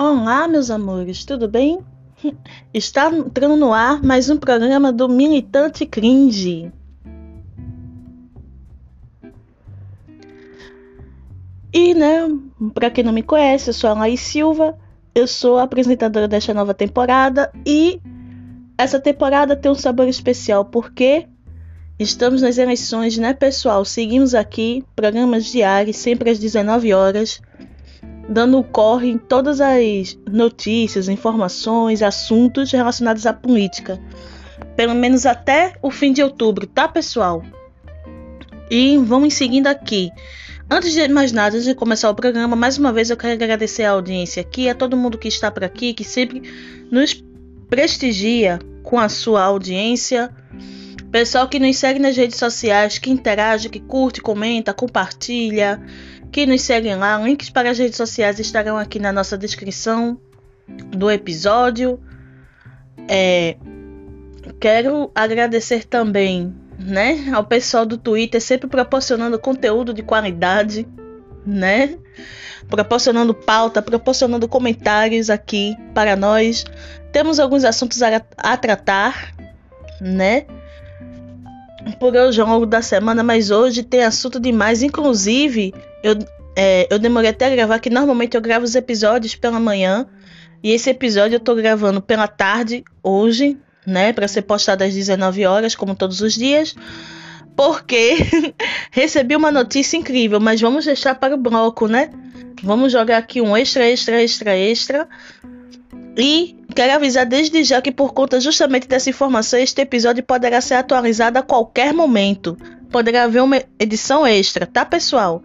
Olá, meus amores, tudo bem? Está entrando no ar mais um programa do Militante Cringe. E, né, para quem não me conhece, eu sou a Laís Silva, eu sou a apresentadora desta nova temporada e essa temporada tem um sabor especial porque estamos nas eleições, né, pessoal? Seguimos aqui, programas diários, sempre às 19 horas dando corre em todas as notícias, informações, assuntos relacionados à política. Pelo menos até o fim de outubro, tá, pessoal? E vamos seguindo aqui. Antes de mais nada, antes de começar o programa, mais uma vez eu quero agradecer a audiência aqui, a todo mundo que está por aqui, que sempre nos prestigia com a sua audiência. Pessoal que nos segue nas redes sociais, que interage, que curte, comenta, compartilha que nos seguem lá. Links para as redes sociais estarão aqui na nossa descrição do episódio. É, quero agradecer também né, ao pessoal do Twitter, sempre proporcionando conteúdo de qualidade, né? Proporcionando pauta, proporcionando comentários aqui para nós. Temos alguns assuntos a, a tratar, né? Por hoje ao longo da semana, mas hoje tem assunto demais. Inclusive, eu, é, eu demorei até a gravar, que normalmente eu gravo os episódios pela manhã. E esse episódio eu tô gravando pela tarde, hoje, né? Para ser postado às 19 horas, como todos os dias. Porque recebi uma notícia incrível, mas vamos deixar para o bloco, né? Vamos jogar aqui um extra, extra, extra, extra. E quero avisar desde já que, por conta justamente dessa informação, este episódio poderá ser atualizado a qualquer momento. Poderá haver uma edição extra, tá, pessoal?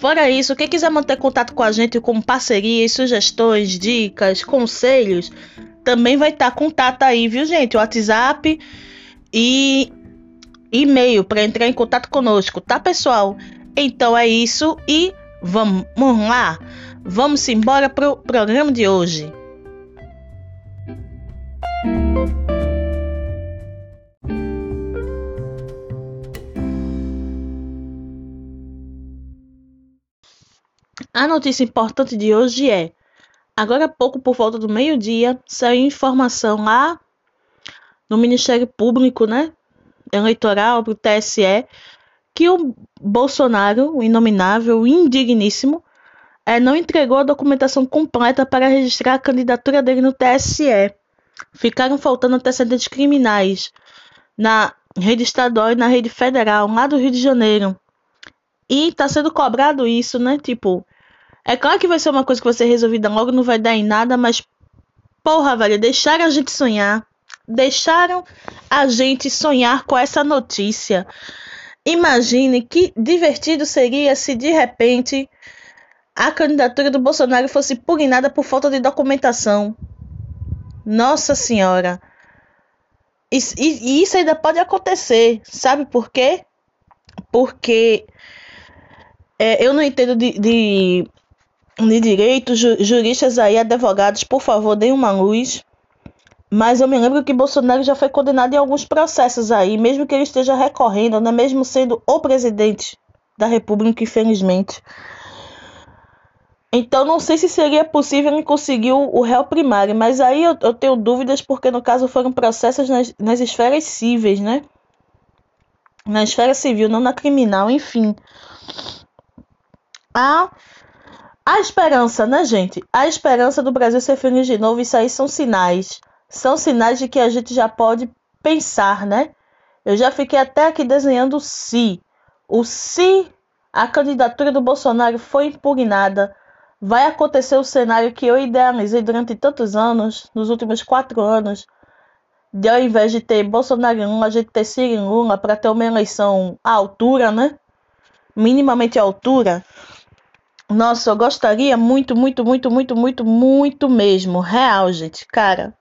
Fora isso, quem quiser manter contato com a gente com parcerias, sugestões, dicas, conselhos, também vai estar tá contato aí, viu, gente? WhatsApp e e-mail para entrar em contato conosco, tá, pessoal? Então é isso e vamos lá. Vamos embora pro programa de hoje. A notícia importante de hoje é: agora há pouco, por volta do meio-dia, saiu informação lá no Ministério Público, né? Eleitoral, para o TSE, que o Bolsonaro, o inominável, o indigníssimo, é, não entregou a documentação completa para registrar a candidatura dele no TSE. Ficaram faltando antecedentes criminais na rede estadual e na rede federal, lá do Rio de Janeiro. E tá sendo cobrado isso, né? Tipo, é claro que vai ser uma coisa que ser resolvida logo, não vai dar em nada, mas porra, velho, deixaram a gente sonhar. Deixaram a gente sonhar com essa notícia. Imagine que divertido seria se de repente a candidatura do Bolsonaro fosse pugnada por falta de documentação. Nossa Senhora. E, e, e isso ainda pode acontecer. Sabe por quê? Porque é, eu não entendo de, de de direito, ju juristas aí, advogados, por favor, deem uma luz. Mas eu me lembro que Bolsonaro já foi condenado em alguns processos aí, mesmo que ele esteja recorrendo, né? mesmo sendo o presidente da República, infelizmente. Então não sei se seria possível ele conseguir o, o réu primário, mas aí eu, eu, tenho dúvidas porque no caso foram processos nas, nas esferas cíveis, né? Na esfera civil, não na criminal, enfim. A a esperança, né, gente? A esperança do Brasil ser feliz de novo, isso aí são sinais. São sinais de que a gente já pode pensar, né? Eu já fiquei até aqui desenhando o se. O se a candidatura do Bolsonaro foi impugnada, vai acontecer o cenário que eu idealizei durante tantos anos, nos últimos quatro anos, de ao invés de ter Bolsonaro Lula, a gente ter Ciro em Lula para ter uma eleição à altura, né? Minimamente à altura. Nossa, eu gostaria muito, muito, muito, muito, muito, muito mesmo. Real, gente. Cara,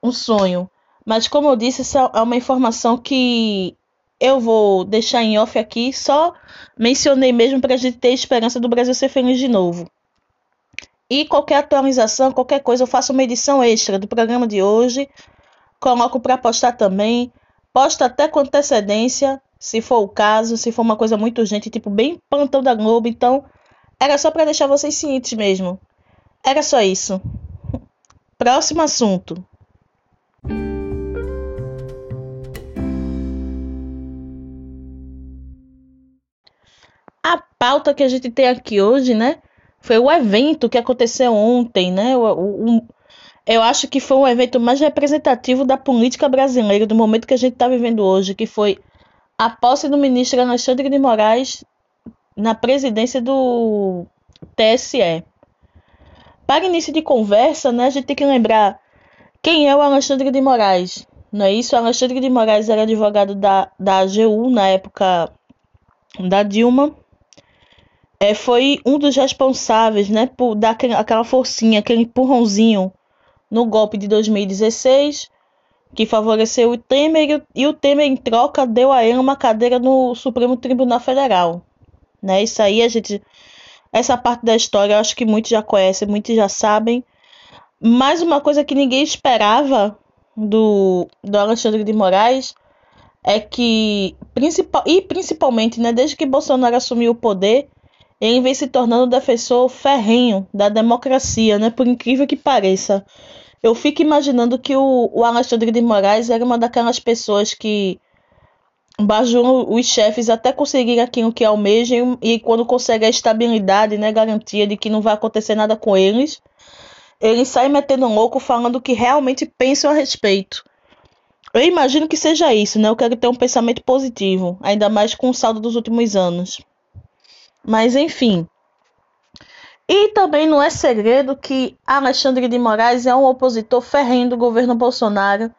um sonho. Mas como eu disse, essa é uma informação que eu vou deixar em off aqui. Só mencionei mesmo para a gente ter esperança do Brasil ser feliz de novo. E qualquer atualização, qualquer coisa, eu faço uma edição extra do programa de hoje. Coloco para postar também. Posta até com antecedência, se for o caso, se for uma coisa muito urgente, tipo bem plantão da Globo. Então, era só para deixar vocês cientes mesmo. Era só isso. Próximo assunto. A pauta que a gente tem aqui hoje, né? Foi o evento que aconteceu ontem, né? O, o, eu acho que foi o evento mais representativo da política brasileira, do momento que a gente está vivendo hoje, que foi a posse do ministro Alexandre de Moraes na presidência do TSE. Para início de conversa, né, a gente tem que lembrar quem é o Alexandre de Moraes. Não é isso? O Alexandre de Moraes era advogado da, da AGU na época da Dilma é, foi um dos responsáveis, né, por dar aquela forcinha, aquele empurrãozinho no golpe de 2016, que favoreceu o Temer e o Temer em troca deu a ele uma cadeira no Supremo Tribunal Federal, né? Isso aí a gente essa parte da história eu acho que muitos já conhecem, muitos já sabem. Mas uma coisa que ninguém esperava do, do Alexandre de Moraes é que principal e principalmente, né, desde que Bolsonaro assumiu o poder, ele vem se tornando defensor ferrenho da democracia, né? Por incrível que pareça. Eu fico imaginando que o, o Alexandre de Moraes era uma daquelas pessoas que bajulam os chefes até conseguir aquilo que almejam e quando consegue a estabilidade, né, garantia de que não vai acontecer nada com eles, eles saem metendo louco falando o que realmente pensam a respeito. Eu imagino que seja isso, né? Eu quero ter um pensamento positivo, ainda mais com o saldo dos últimos anos. Mas enfim. E também não é segredo que Alexandre de Moraes é um opositor ferrenho do governo Bolsonaro.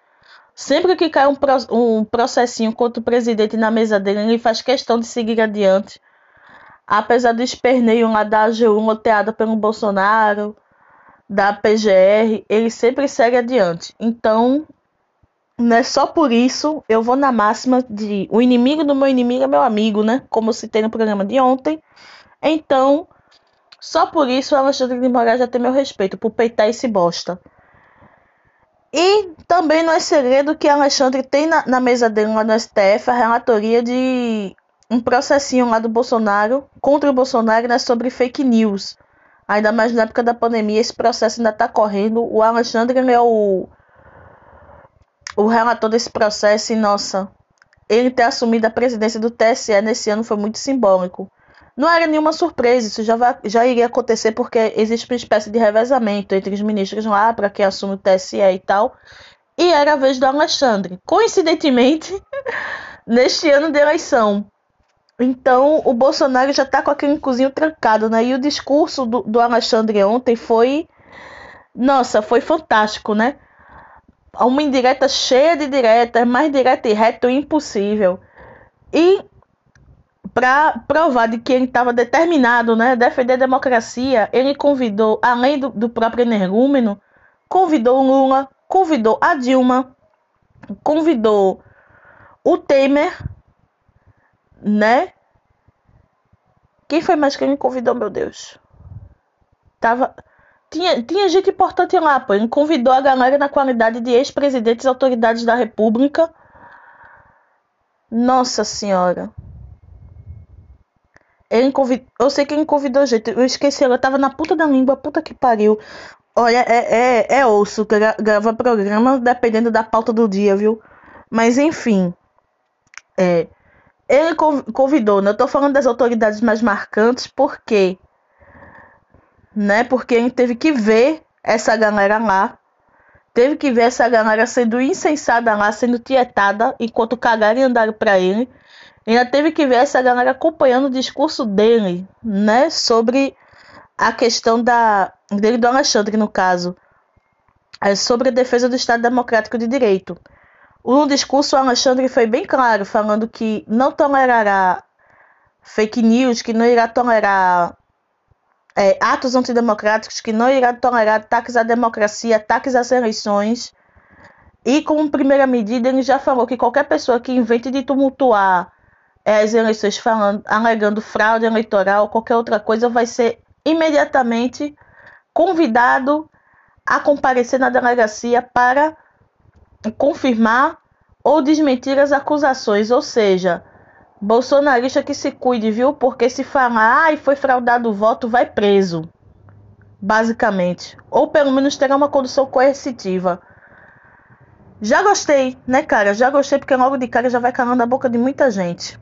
Sempre que cai um, um processinho contra o presidente na mesa dele, ele faz questão de seguir adiante. Apesar do esperneio lá da AGU loteada pelo Bolsonaro, da PGR, ele sempre segue adiante. Então, não é só por isso, eu vou na máxima de o inimigo do meu inimigo é meu amigo, né? Como eu citei no programa de ontem. Então, só por isso o Alexandre de Moraes já tem meu respeito, por peitar esse bosta. E também não é segredo que Alexandre tem na, na mesa dele lá no STF a relatoria de um processinho lá do Bolsonaro contra o Bolsonaro né, sobre fake news. Ainda mais na época da pandemia, esse processo ainda está correndo. O Alexandre é o o relator desse processo e, nossa, ele ter assumido a presidência do TSE nesse ano foi muito simbólico. Não era nenhuma surpresa, isso já, vai, já iria acontecer porque existe uma espécie de revezamento entre os ministros lá para quem assume o TSE e tal. E era a vez do Alexandre. Coincidentemente, neste ano de eleição. Então, o Bolsonaro já está com aquele cozinho trancado, né? E o discurso do, do Alexandre ontem foi. Nossa, foi fantástico, né? uma indireta cheia de diretas, mais direta e reto impossível. E para provar de que ele estava determinado né, a defender a democracia, ele convidou, além do, do próprio energúmeno, convidou Lula, convidou a Dilma, convidou o Temer, né? Quem foi mais que ele convidou, meu Deus? Tava tinha, tinha gente importante lá, pô. Ele convidou a galera na qualidade de ex-presidentes e autoridades da República. Nossa Senhora. Ele convidou, eu sei que ele convidou gente. Eu esqueci, ela tava na puta da língua, puta que pariu. Olha, é, é, é osso gra gravar programa dependendo da pauta do dia, viu? Mas enfim. É, ele convidou, né? Eu tô falando das autoridades mais marcantes porque né? Porque gente teve que ver essa galera lá. Teve que ver essa galera sendo insensada lá, sendo tietada, enquanto cagaram e andaram pra ele. Ainda teve que ver essa galera acompanhando o discurso dele, né? Sobre a questão da dele do Alexandre, no caso. É sobre a defesa do Estado Democrático de Direito. No discurso, o Alexandre foi bem claro, falando que não tolerará fake news, que não irá tolerar é, atos antidemocráticos que não irá tolerar ataques à democracia, ataques às eleições. E como primeira medida, ele já falou que qualquer pessoa que invente de tumultuar as eleições falando, alegando fraude eleitoral, qualquer outra coisa, vai ser imediatamente convidado a comparecer na delegacia para confirmar ou desmentir as acusações, ou seja, Bolsonarista que se cuide, viu? Porque se falar, ai, foi fraudado o voto, vai preso. basicamente. Ou pelo menos terá uma condução coercitiva. Já gostei, né, cara? Já gostei porque logo de cara já vai calando a boca de muita gente.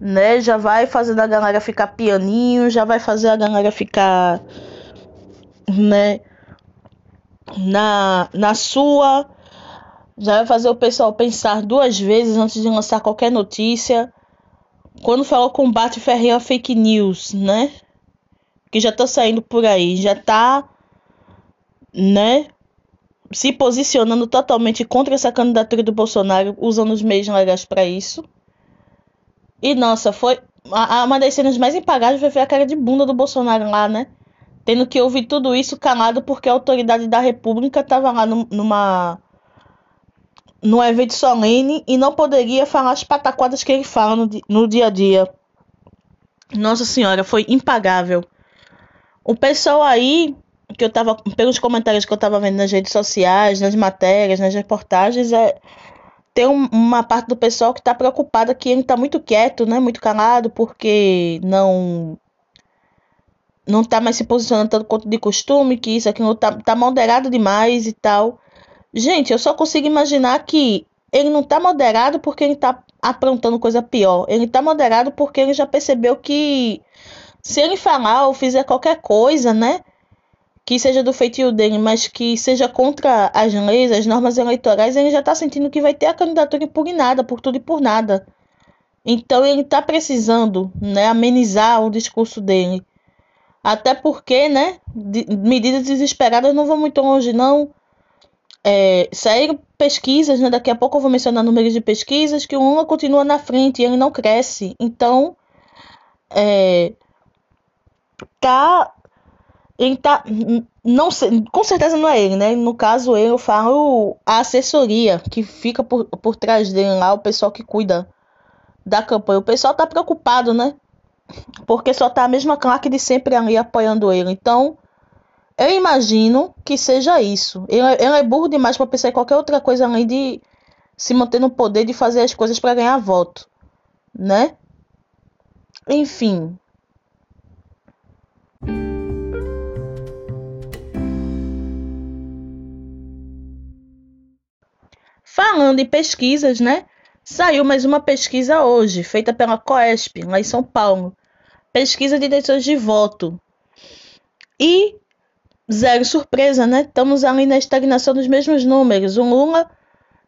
Né? Já vai fazendo a galera ficar pianinho, já vai fazer a galera ficar, né, na, na sua. Já vai fazer o pessoal pensar duas vezes antes de lançar qualquer notícia. Quando falou combate ferreiro a fake news, né? Que já tá saindo por aí, já tá, né? se posicionando totalmente contra essa candidatura do Bolsonaro, usando os meios legais para isso. E nossa, foi uma das cenas mais impagáveis foi ver a cara de bunda do Bolsonaro lá, né? Tendo que ouvir tudo isso calado porque a autoridade da República estava lá no, numa no evento solene e não poderia falar as pataquadas que ele fala no, no dia a dia. Nossa senhora, foi impagável. O pessoal aí que eu tava, pelos comentários que eu tava vendo nas redes sociais, nas matérias, nas reportagens, é, tem um, uma parte do pessoal que tá preocupada que ele tá muito quieto, né, muito calado, porque não não tá mais se posicionando tanto quanto de costume, que isso aqui não tá, tá moderado demais e tal. Gente, eu só consigo imaginar que ele não tá moderado porque ele tá aprontando coisa pior. Ele tá moderado porque ele já percebeu que se ele falar ou fizer qualquer coisa, né, que seja do feitio dele, mas que seja contra as leis, as normas eleitorais, ele já está sentindo que vai ter a candidatura impugnada por tudo e por nada. Então ele está precisando né, amenizar o discurso dele. Até porque, né, de, medidas desesperadas não vão muito longe, não. É, saíram pesquisas, né, daqui a pouco eu vou mencionar números de pesquisas, que o Lula continua na frente e ele não cresce. Então, é, tá ele tá. Não sei, com certeza não é ele, né? No caso, eu falo a assessoria que fica por, por trás dele lá, o pessoal que cuida da campanha. O pessoal tá preocupado, né? Porque só tá a mesma claque de sempre ali apoiando ele. Então, eu imagino que seja isso. Ele, ele é burro demais para pensar em qualquer outra coisa além de se manter no poder de fazer as coisas para ganhar voto, né? Enfim, Falando em pesquisas, né? Saiu mais uma pesquisa hoje, feita pela Coesp, lá em São Paulo. Pesquisa de intenções de voto. E zero surpresa, né? Estamos ali na estagnação dos mesmos números. O Lula,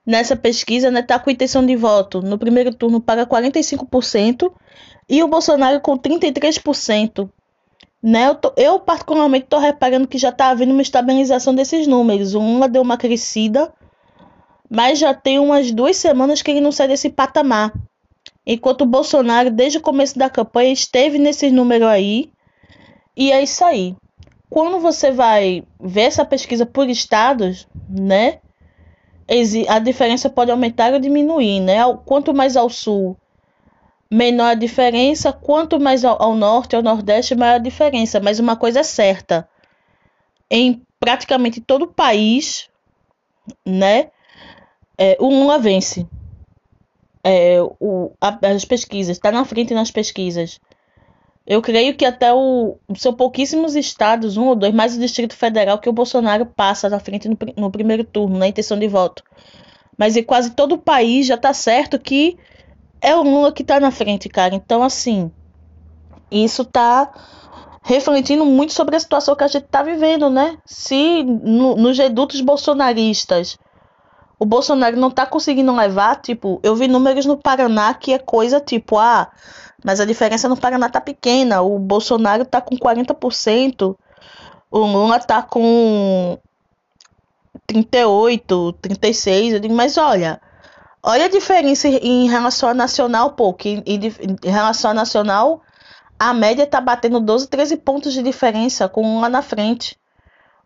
nessa pesquisa, né, tá com intenção de voto no primeiro turno para 45% e o Bolsonaro com 33%. Né? Eu, tô, eu particularmente estou reparando que já está havendo uma estabilização desses números. O Lula deu uma crescida mas já tem umas duas semanas que ele não sai desse patamar. Enquanto o Bolsonaro, desde o começo da campanha, esteve nesse número aí. E é isso aí. Quando você vai ver essa pesquisa por estados, né? A diferença pode aumentar ou diminuir, né? Quanto mais ao sul, menor a diferença. Quanto mais ao norte, ao nordeste, maior a diferença. Mas uma coisa é certa: em praticamente todo o país, né? É, o Lula vence. É, o, a, as pesquisas, está na frente nas pesquisas. Eu creio que até o. São pouquíssimos estados, um ou dois, mais o Distrito Federal, que o Bolsonaro passa na frente no, no primeiro turno, na intenção de voto. Mas em quase todo o país já está certo que é o Lula que está na frente, cara. Então, assim, isso está refletindo muito sobre a situação que a gente está vivendo, né? Se no, nos redutos bolsonaristas o Bolsonaro não tá conseguindo levar, tipo, eu vi números no Paraná que é coisa tipo, ah, mas a diferença no Paraná tá pequena, o Bolsonaro tá com 40%, o Lula tá com 38, 36, eu digo, mas olha, olha a diferença em relação a nacional, pô, que em, em relação a nacional, a média tá batendo 12, 13 pontos de diferença com o Lula na frente.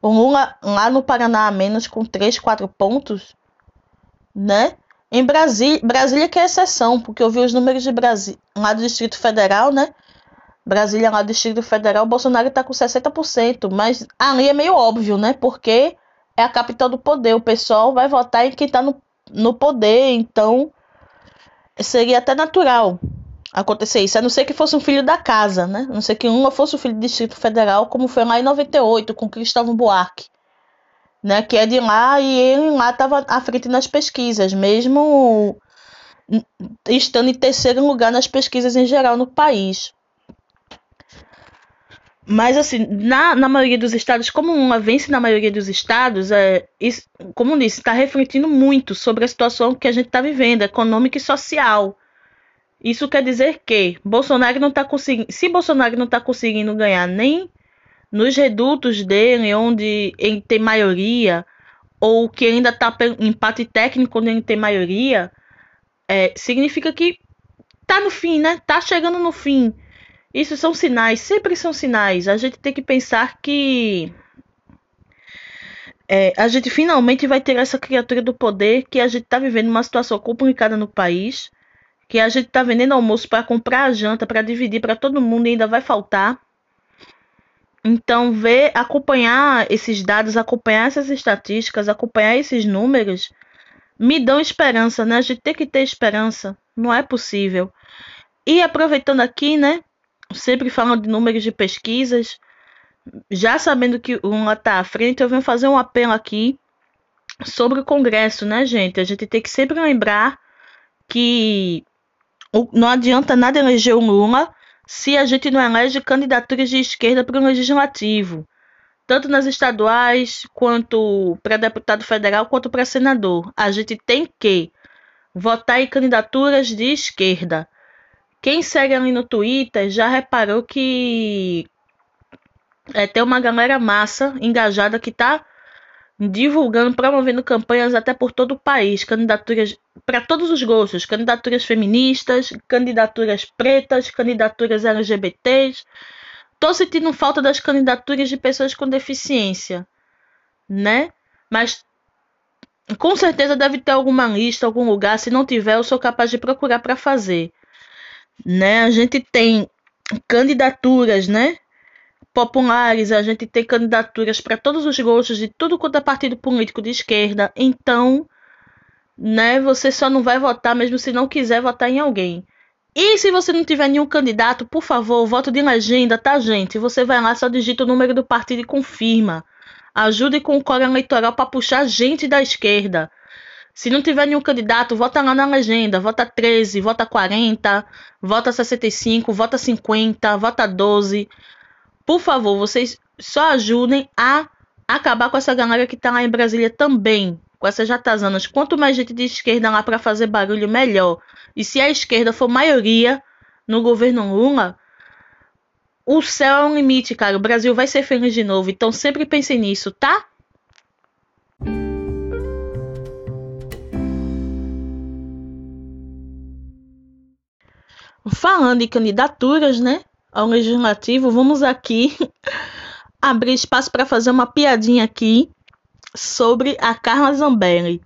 O Lula lá no Paraná a menos com 3, 4 pontos né? Em Brasília, Brasília que é exceção, porque eu vi os números de Brasília, lá do Distrito Federal, né? Brasília lá do Distrito Federal, Bolsonaro está com 60%, mas ali é meio óbvio, né? Porque é a capital do poder, o pessoal vai votar em quem está no, no poder, então seria até natural acontecer isso, a não ser que fosse um filho da casa, né? A não ser que uma fosse o filho do Distrito Federal, como foi lá em 98 com Cristóvão Buarque, né? Que é de lá e ele lá estava à frente nas pesquisas, mesmo estando em terceiro lugar nas pesquisas em geral no país. Mas, assim, na, na maioria dos estados, como uma vence na maioria dos estados, é, isso, como disse, está refletindo muito sobre a situação que a gente está vivendo, econômica e social. Isso quer dizer que Bolsonaro não está conseguindo. Se Bolsonaro não está conseguindo ganhar nem nos redutos dele, onde ele tem maioria, ou que ainda está empate técnico onde ele tem maioria, é, significa que tá no fim, né? Tá chegando no fim. Isso são sinais, sempre são sinais. A gente tem que pensar que é, a gente finalmente vai ter essa criatura do poder que a gente está vivendo uma situação complicada no país, que a gente está vendendo almoço para comprar a janta, para dividir para todo mundo e ainda vai faltar. Então, ver, acompanhar esses dados, acompanhar essas estatísticas, acompanhar esses números, me dão esperança, né? A gente tem que ter esperança. Não é possível. E aproveitando aqui, né? sempre falando de números de pesquisas, já sabendo que o Lula está à frente, eu venho fazer um apelo aqui sobre o Congresso, né, gente? A gente tem que sempre lembrar que não adianta nada eleger o Lula se a gente não elege candidaturas de esquerda para o legislativo, tanto nas estaduais, quanto para deputado federal, quanto para senador. A gente tem que votar em candidaturas de esquerda. Quem segue ali no Twitter já reparou que é, tem uma galera massa, engajada, que tá divulgando, promovendo campanhas até por todo o país, candidaturas para todos os gostos, candidaturas feministas, candidaturas pretas, candidaturas LGBTs. Tô sentindo falta das candidaturas de pessoas com deficiência, né? Mas com certeza deve ter alguma lista, algum lugar. Se não tiver, eu sou capaz de procurar para fazer né? A gente tem candidaturas, né? Populares, a gente tem candidaturas para todos os gostos de tudo quanto é partido político de esquerda. Então, né? Você só não vai votar mesmo se não quiser votar em alguém. E se você não tiver nenhum candidato, por favor, voto de legenda, tá, gente? Você vai lá, só digita o número do partido e confirma. Ajude com o coro eleitoral para puxar gente da esquerda. Se não tiver nenhum candidato, vota lá na legenda. Vota 13, vota 40, vota 65, vota 50, vota 12. Por favor, vocês só ajudem a acabar com essa galera que tá lá em Brasília também. Com essas jatazanas. Quanto mais gente de esquerda lá para fazer barulho, melhor. E se a esquerda for maioria no governo Lula, o céu é um limite, cara. O Brasil vai ser feliz de novo. Então sempre pense nisso, tá? Falando em candidaturas, né, ao legislativo, vamos aqui abrir espaço para fazer uma piadinha aqui sobre a Carla Zambelli.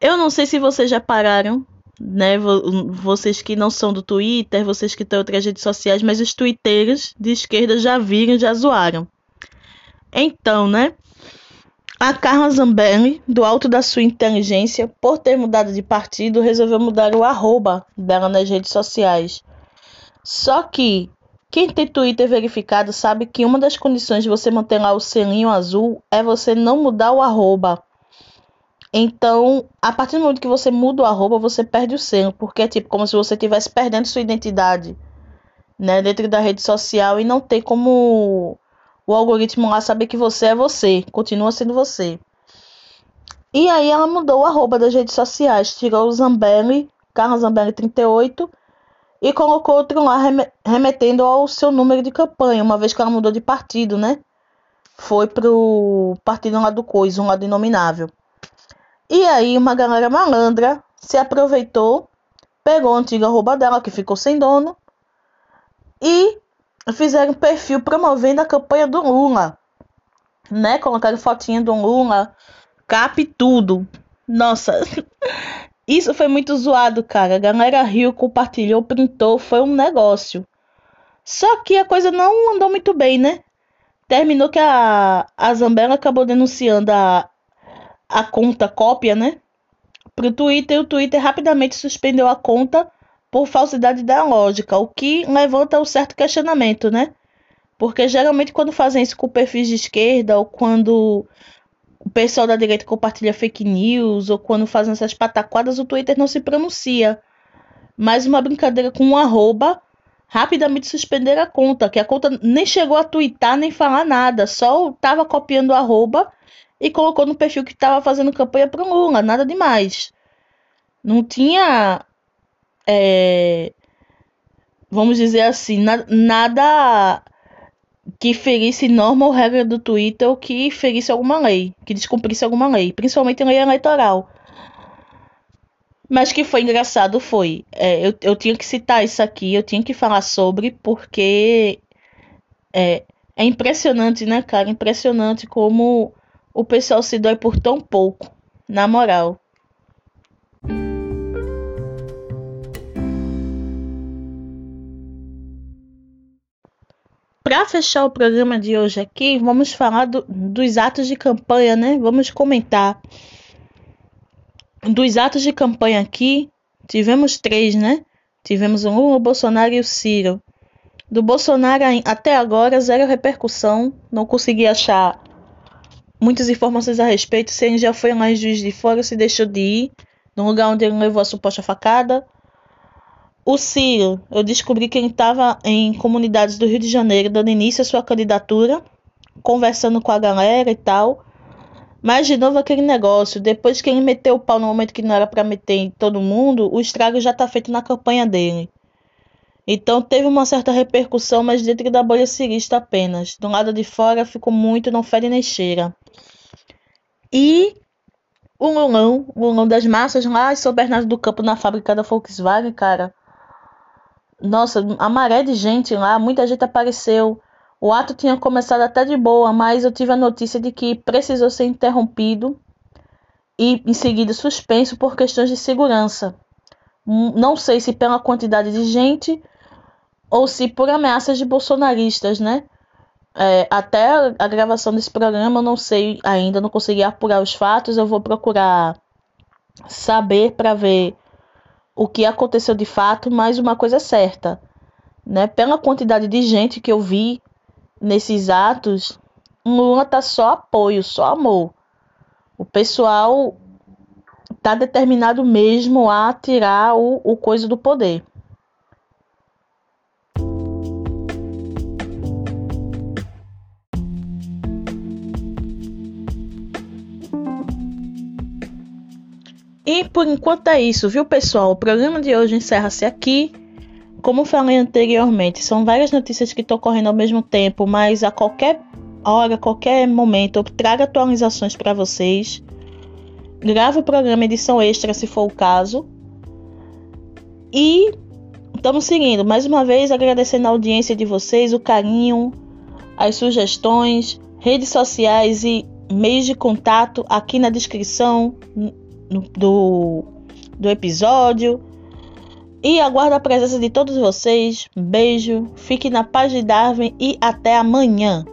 Eu não sei se vocês já pararam, né, vocês que não são do Twitter, vocês que têm outras redes sociais, mas os twitteiros de esquerda já viram, já zoaram. Então, né, a Carla Zambelli, do alto da sua inteligência, por ter mudado de partido, resolveu mudar o arroba dela nas redes sociais. Só que quem tem Twitter verificado sabe que uma das condições de você manter lá o selinho azul é você não mudar o arroba. Então, a partir do momento que você muda o arroba, você perde o selo, porque é tipo como se você estivesse perdendo sua identidade, né, dentro da rede social e não tem como o algoritmo lá saber que você é você, continua sendo você. E aí ela mudou o arroba das redes sociais, tirou o Zambelli, Carla Zambelli 38, e colocou outro lá remetendo ao seu número de campanha, uma vez que ela mudou de partido, né? Foi pro partido lá do Coisa, um lado inominável. E aí uma galera malandra se aproveitou, pegou o antigo arroba dela, que ficou sem dono, e fizeram um perfil promovendo a campanha do Lula. Né? Colocaram fotinha do Lula, cap tudo. Nossa, isso foi muito zoado, cara. A galera riu, compartilhou, printou, foi um negócio. Só que a coisa não andou muito bem, né? Terminou que a, a Zambella acabou denunciando a, a conta cópia, né? Pro Twitter e o Twitter rapidamente suspendeu a conta por falsidade ideológica, o que levanta um certo questionamento, né? Porque geralmente quando fazem isso com perfis de esquerda ou quando o pessoal da direita compartilha fake news ou quando fazem essas pataquadas, o Twitter não se pronuncia. Mas uma brincadeira com um arroba, rapidamente suspenderam a conta, que a conta nem chegou a twittar nem falar nada, só tava copiando o arroba e colocou no perfil que estava fazendo campanha pro Lula, nada demais. Não tinha é, vamos dizer assim, na, nada que ferisse norma ou regra do Twitter ou que ferisse alguma lei, que descumprisse alguma lei, principalmente lei eleitoral. Mas que foi engraçado foi. É, eu, eu tinha que citar isso aqui, eu tinha que falar sobre, porque é, é impressionante, né, cara? Impressionante como o pessoal se dói por tão pouco, na moral. Para fechar o programa de hoje aqui, vamos falar do, dos atos de campanha, né? Vamos comentar. Dos atos de campanha aqui, tivemos três, né? Tivemos o o Bolsonaro e o Ciro. Do Bolsonaro até agora, zero repercussão. Não consegui achar muitas informações a respeito. Se ele já foi lá em Juiz de Fora, se deixou de ir no lugar onde ele levou a suposta facada. O Ciro, eu descobri que ele estava em comunidades do Rio de Janeiro, dando início à sua candidatura, conversando com a galera e tal. Mas, de novo, aquele negócio, depois que ele meteu o pau no momento que não era para meter em todo mundo, o estrago já está feito na campanha dele. Então, teve uma certa repercussão, mas dentro da bolha cirista apenas. Do lado de fora, ficou muito, não fede nem cheira. E o Lulão, o Lulão das massas lá em São Bernardo do Campo, na fábrica da Volkswagen, cara nossa, a maré de gente lá, muita gente apareceu. O ato tinha começado até de boa, mas eu tive a notícia de que precisou ser interrompido e em seguida suspenso por questões de segurança. Hum, não sei se pela quantidade de gente ou se por ameaças de bolsonaristas, né? É, até a gravação desse programa eu não sei ainda, não consegui apurar os fatos. Eu vou procurar saber para ver o que aconteceu de fato, mas uma coisa é certa, né? Pela quantidade de gente que eu vi nesses atos, Lula tá só apoio, só amor. O pessoal tá determinado mesmo a tirar o, o coisa do poder. E por enquanto é isso, viu, pessoal? O programa de hoje encerra-se aqui. Como falei anteriormente, são várias notícias que estão correndo ao mesmo tempo, mas a qualquer hora, qualquer momento, eu trago atualizações para vocês. Gravo o programa edição extra, se for o caso. E estamos seguindo. Mais uma vez, agradecendo a audiência de vocês, o carinho, as sugestões, redes sociais e meios de contato aqui na descrição do, do episódio. E aguardo a presença de todos vocês. Beijo, fique na paz de Darwin e até amanhã.